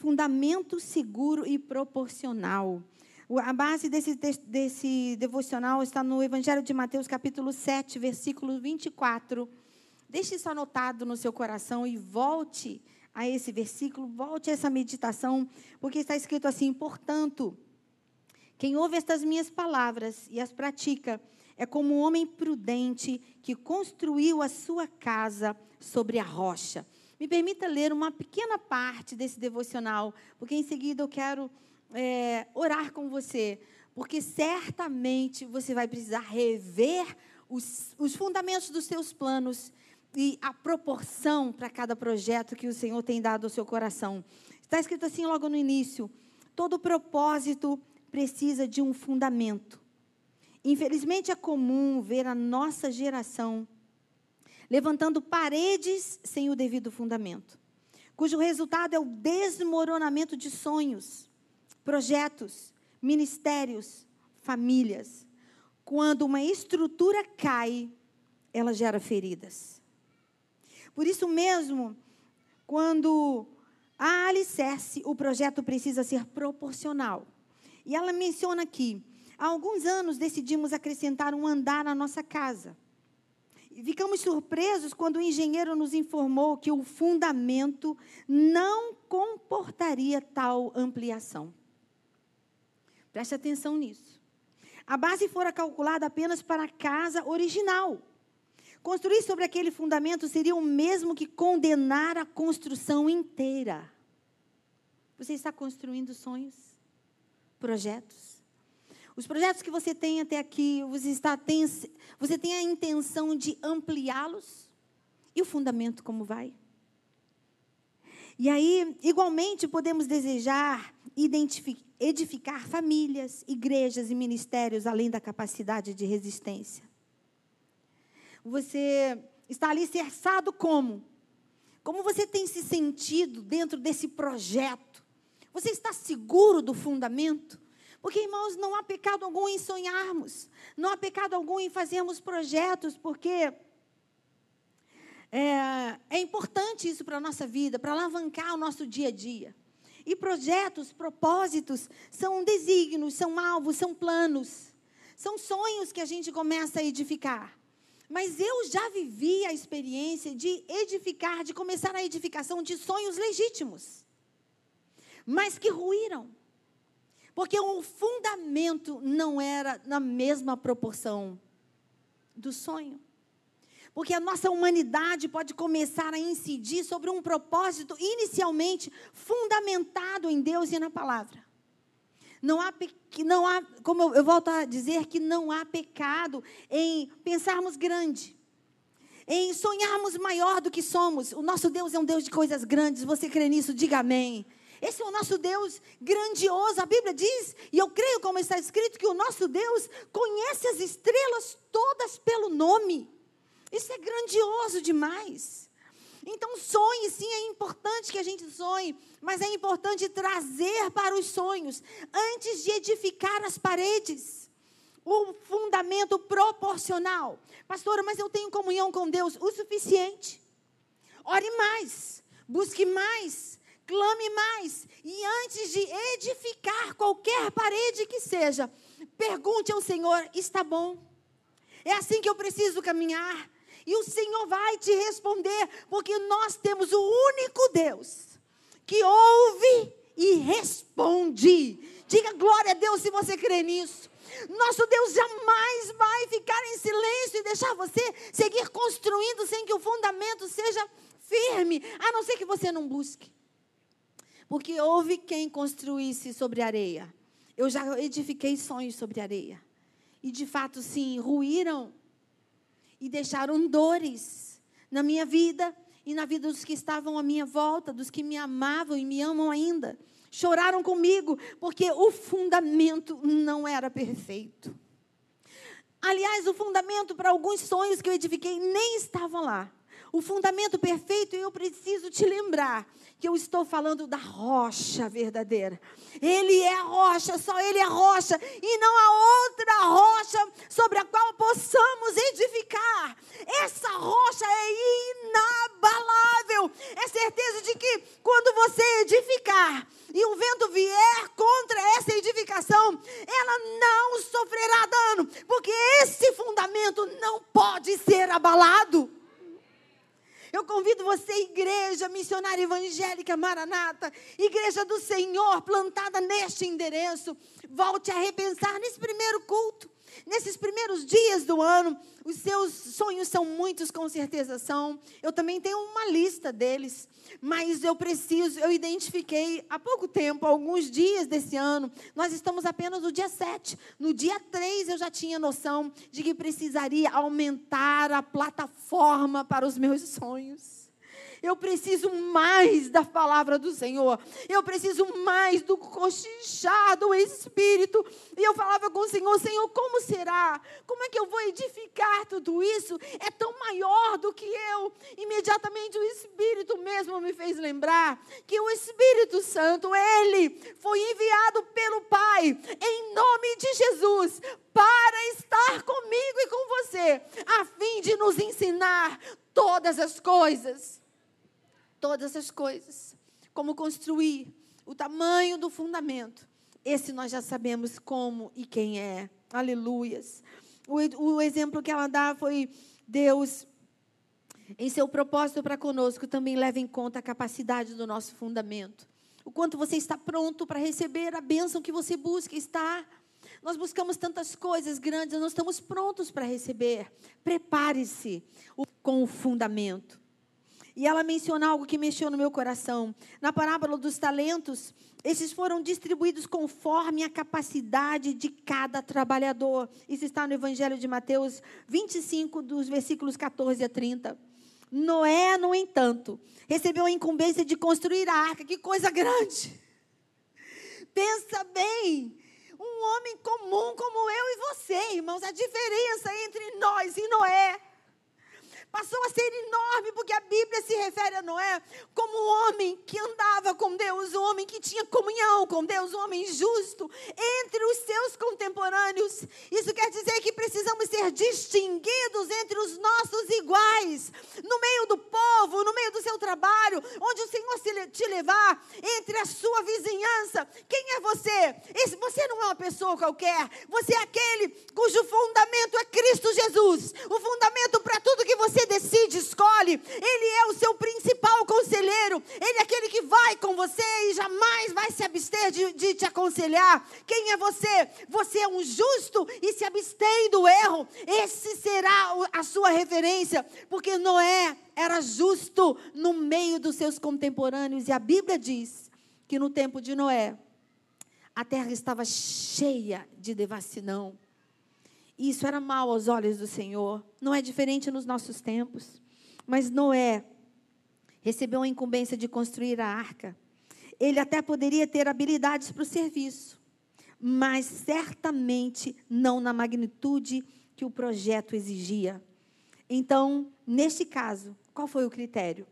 fundamento seguro e proporcional. A base desse, desse devocional está no Evangelho de Mateus, capítulo 7, versículo 24. Deixe isso anotado no seu coração e volte a esse versículo, volte a essa meditação, porque está escrito assim: portanto, quem ouve estas minhas palavras e as pratica é como um homem prudente que construiu a sua casa sobre a rocha. Me permita ler uma pequena parte desse devocional, porque em seguida eu quero é, orar com você, porque certamente você vai precisar rever os, os fundamentos dos seus planos e a proporção para cada projeto que o Senhor tem dado ao seu coração. Está escrito assim logo no início: todo propósito precisa de um fundamento. Infelizmente é comum ver a nossa geração levantando paredes sem o devido fundamento, cujo resultado é o desmoronamento de sonhos, projetos, ministérios, famílias. Quando uma estrutura cai, ela gera feridas. Por isso mesmo, quando há alicerce, o projeto precisa ser proporcional. E ela menciona aqui: há alguns anos decidimos acrescentar um andar à nossa casa. Ficamos surpresos quando o engenheiro nos informou que o fundamento não comportaria tal ampliação. Preste atenção nisso. A base fora calculada apenas para a casa original. Construir sobre aquele fundamento seria o mesmo que condenar a construção inteira. Você está construindo sonhos, projetos. Os projetos que você tem até aqui, você, está, tem, você tem a intenção de ampliá-los? E o fundamento como vai? E aí, igualmente, podemos desejar edificar famílias, igrejas e ministérios além da capacidade de resistência. Você está ali cerçado como? Como você tem se sentido dentro desse projeto? Você está seguro do fundamento? Porque, irmãos, não há pecado algum em sonharmos, não há pecado algum em fazermos projetos, porque é, é importante isso para a nossa vida, para alavancar o nosso dia a dia. E projetos, propósitos, são desígnios, são alvos, são planos, são sonhos que a gente começa a edificar. Mas eu já vivi a experiência de edificar, de começar a edificação de sonhos legítimos, mas que ruíram. Porque o fundamento não era na mesma proporção do sonho. Porque a nossa humanidade pode começar a incidir sobre um propósito inicialmente fundamentado em Deus e na palavra. Não há, não há como eu, eu volto a dizer, que não há pecado em pensarmos grande, em sonharmos maior do que somos. O nosso Deus é um Deus de coisas grandes. Você crê nisso? Diga amém. Esse é o nosso Deus grandioso. A Bíblia diz, e eu creio como está escrito, que o nosso Deus conhece as estrelas todas pelo nome. Isso é grandioso demais. Então, sonhe, sim, é importante que a gente sonhe, mas é importante trazer para os sonhos, antes de edificar as paredes, o fundamento proporcional. Pastora, mas eu tenho comunhão com Deus o suficiente. Ore mais, busque mais, clame mais. E antes de edificar qualquer parede que seja, pergunte ao Senhor: está bom? É assim que eu preciso caminhar? E o Senhor vai te responder, porque nós temos o único Deus que ouve e responde. Diga glória a Deus se você crê nisso. Nosso Deus jamais vai ficar em silêncio e deixar você seguir construindo sem que o fundamento seja firme, a não ser que você não busque. Porque houve quem construísse sobre areia. Eu já edifiquei sonhos sobre areia. E de fato, sim, ruíram e deixaram dores na minha vida e na vida dos que estavam à minha volta, dos que me amavam e me amam ainda. Choraram comigo porque o fundamento não era perfeito. Aliás, o fundamento para alguns sonhos que eu edifiquei nem estavam lá. O fundamento perfeito, eu preciso te lembrar que eu estou falando da rocha verdadeira. Ele é a rocha, só Ele é rocha, e não há outra rocha sobre a qual possamos edificar. Essa rocha é inabalável. É certeza de que quando você edificar e o vento vier contra essa edificação, ela não sofrerá dano, porque esse fundamento não pode ser abalado. Eu convido você, igreja missionária evangélica Maranata, igreja do Senhor, plantada neste endereço, volte a repensar nesse primeiro culto, nesses primeiros dias do ano. Os seus sonhos são muitos, com certeza são. Eu também tenho uma lista deles. Mas eu preciso, eu identifiquei há pouco tempo, alguns dias desse ano, nós estamos apenas no dia 7. No dia 3 eu já tinha noção de que precisaria aumentar a plataforma para os meus sonhos. Eu preciso mais da palavra do Senhor. Eu preciso mais do cochichar do Espírito. E eu falava com o Senhor: Senhor, como será? Como é que eu vou edificar tudo isso? É tão maior do que eu. Imediatamente o Espírito mesmo me fez lembrar que o Espírito Santo, ele foi enviado pelo Pai, em nome de Jesus, para estar comigo e com você, a fim de nos ensinar todas as coisas todas as coisas. Como construir, o tamanho do fundamento. Esse nós já sabemos como e quem é. Aleluias. O, o exemplo que ela dá foi Deus, em seu propósito para conosco, também leva em conta a capacidade do nosso fundamento. O quanto você está pronto para receber a bênção que você busca, está. Nós buscamos tantas coisas grandes, nós estamos prontos para receber. Prepare-se com o fundamento. E ela menciona algo que mexeu no meu coração. Na parábola dos talentos, esses foram distribuídos conforme a capacidade de cada trabalhador. Isso está no Evangelho de Mateus 25, dos versículos 14 a 30. Noé, no entanto, recebeu a incumbência de construir a arca. Que coisa grande! Pensa bem, um homem comum como eu e você, irmãos, a diferença entre nós e Noé passou a ser enorme, porque a Bíblia se refere a Noé como um homem que andava com Deus, um homem que tinha comunhão com Deus, um homem justo entre os seus contemporâneos. Isso quer dizer que precisamos ser distinguidos entre os nossos iguais, no meio do povo, no meio do seu trabalho, onde o Senhor te levar, entre a sua vizinhança. Quem é você? Esse, você não é uma pessoa qualquer, você é aquele cujo fundamento é Cristo Jesus, o fundamento para tudo você decide, escolhe. Ele é o seu principal conselheiro. Ele é aquele que vai com você e jamais vai se abster de, de te aconselhar. Quem é você? Você é um justo e se abstém do erro. Esse será a sua referência, porque Noé era justo no meio dos seus contemporâneos. E a Bíblia diz que no tempo de Noé, a terra estava cheia de devassidão. Isso era mal aos olhos do Senhor. Não é diferente nos nossos tempos. Mas Noé recebeu a incumbência de construir a arca. Ele até poderia ter habilidades para o serviço, mas certamente não na magnitude que o projeto exigia. Então, neste caso, qual foi o critério?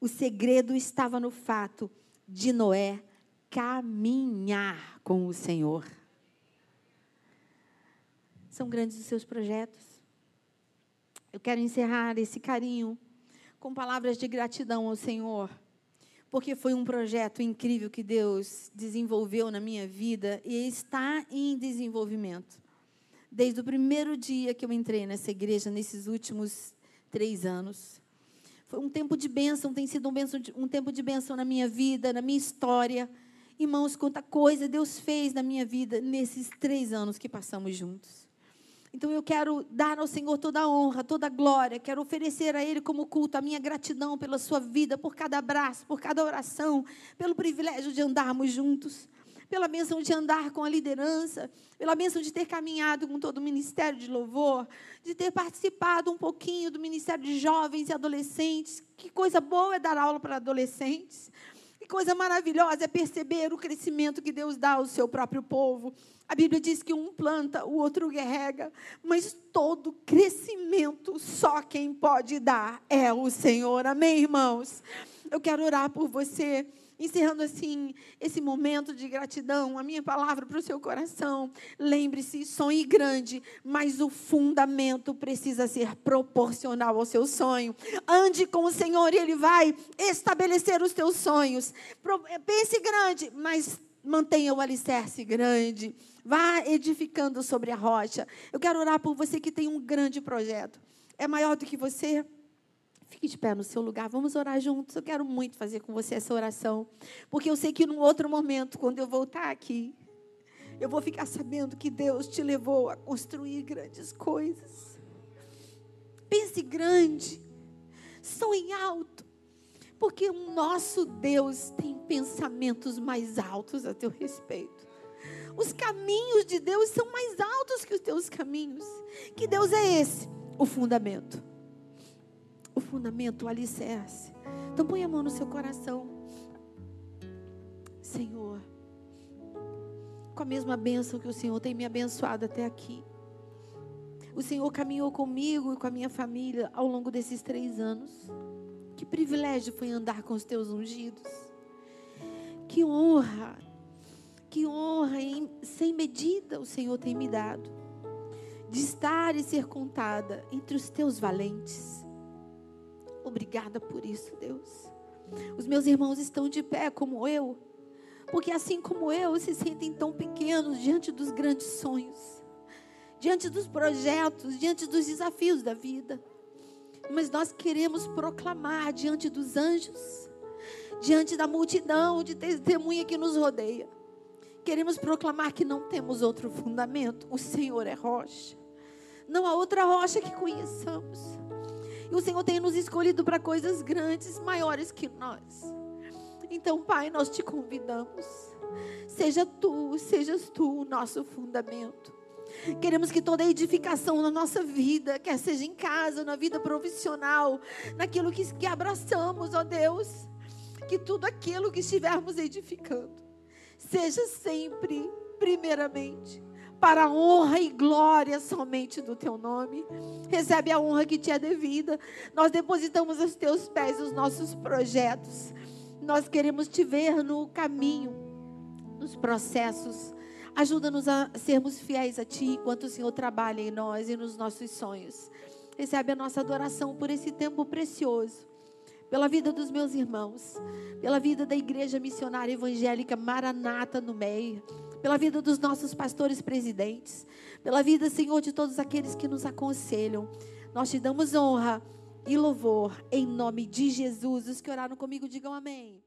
O segredo estava no fato de Noé caminhar com o Senhor. São grandes os seus projetos. Eu quero encerrar esse carinho com palavras de gratidão ao Senhor, porque foi um projeto incrível que Deus desenvolveu na minha vida e está em desenvolvimento. Desde o primeiro dia que eu entrei nessa igreja, nesses últimos três anos. Foi um tempo de bênção, tem sido um, um tempo de bênção na minha vida, na minha história. Irmãos, quanta coisa Deus fez na minha vida nesses três anos que passamos juntos. Então eu quero dar ao Senhor toda a honra, toda a glória, quero oferecer a Ele como culto a minha gratidão pela sua vida, por cada abraço, por cada oração, pelo privilégio de andarmos juntos, pela bênção de andar com a liderança, pela bênção de ter caminhado com todo o ministério de louvor, de ter participado um pouquinho do ministério de jovens e adolescentes. Que coisa boa é dar aula para adolescentes. Que coisa maravilhosa é perceber o crescimento que Deus dá ao seu próprio povo. A Bíblia diz que um planta, o outro rega, mas todo crescimento só quem pode dar é o Senhor. Amém, irmãos? Eu quero orar por você encerrando assim esse momento de gratidão, a minha palavra para o seu coração. Lembre-se, sonhe grande, mas o fundamento precisa ser proporcional ao seu sonho. Ande com o Senhor e Ele vai estabelecer os teus sonhos. Pense grande, mas mantenha o alicerce grande. Vá edificando sobre a rocha. Eu quero orar por você que tem um grande projeto. É maior do que você? Fique de pé no seu lugar, vamos orar juntos. Eu quero muito fazer com você essa oração, porque eu sei que num outro momento, quando eu voltar aqui, eu vou ficar sabendo que Deus te levou a construir grandes coisas. Pense grande, sonhe alto, porque o nosso Deus tem pensamentos mais altos a teu respeito. Os caminhos de Deus são mais altos que os teus caminhos. Que Deus é esse? O fundamento o fundamento, o alicerce. Então põe a mão no seu coração. Senhor, com a mesma bênção que o Senhor tem me abençoado até aqui. O Senhor caminhou comigo e com a minha família ao longo desses três anos. Que privilégio foi andar com os teus ungidos. Que honra, que honra em, sem medida o Senhor tem me dado. De estar e ser contada entre os teus valentes. Obrigada por isso, Deus. Os meus irmãos estão de pé como eu, porque assim como eu, se sentem tão pequenos diante dos grandes sonhos, diante dos projetos, diante dos desafios da vida. Mas nós queremos proclamar diante dos anjos, diante da multidão de testemunha que nos rodeia. Queremos proclamar que não temos outro fundamento, o Senhor é rocha. Não há outra rocha que conheçamos. E o Senhor tem nos escolhido para coisas grandes, maiores que nós. Então, Pai, nós te convidamos. Seja tu, sejas tu o nosso fundamento. Queremos que toda edificação na noça vida, quer seja em casa, na vida profissional, naquilo que, que abraçamos, ó Deus, que tudo aquilo que estivermos edificando, seja sempre, primeiramente, para a honra e glória somente do teu nome. Recebe a honra que te é devida. Nós depositamos aos teus pés os nossos projetos. Nós queremos te ver no caminho, nos processos. Ajuda-nos a sermos fiéis a ti enquanto o Senhor trabalha em nós e nos nossos sonhos. Recebe a nossa adoração por esse tempo precioso pela vida dos meus irmãos, pela vida da igreja missionária evangélica Maranata no Meio pela vida dos nossos pastores presidentes, pela vida, Senhor, de todos aqueles que nos aconselham. Nós te damos honra e louvor em nome de Jesus. Os que oraram comigo, digam amém.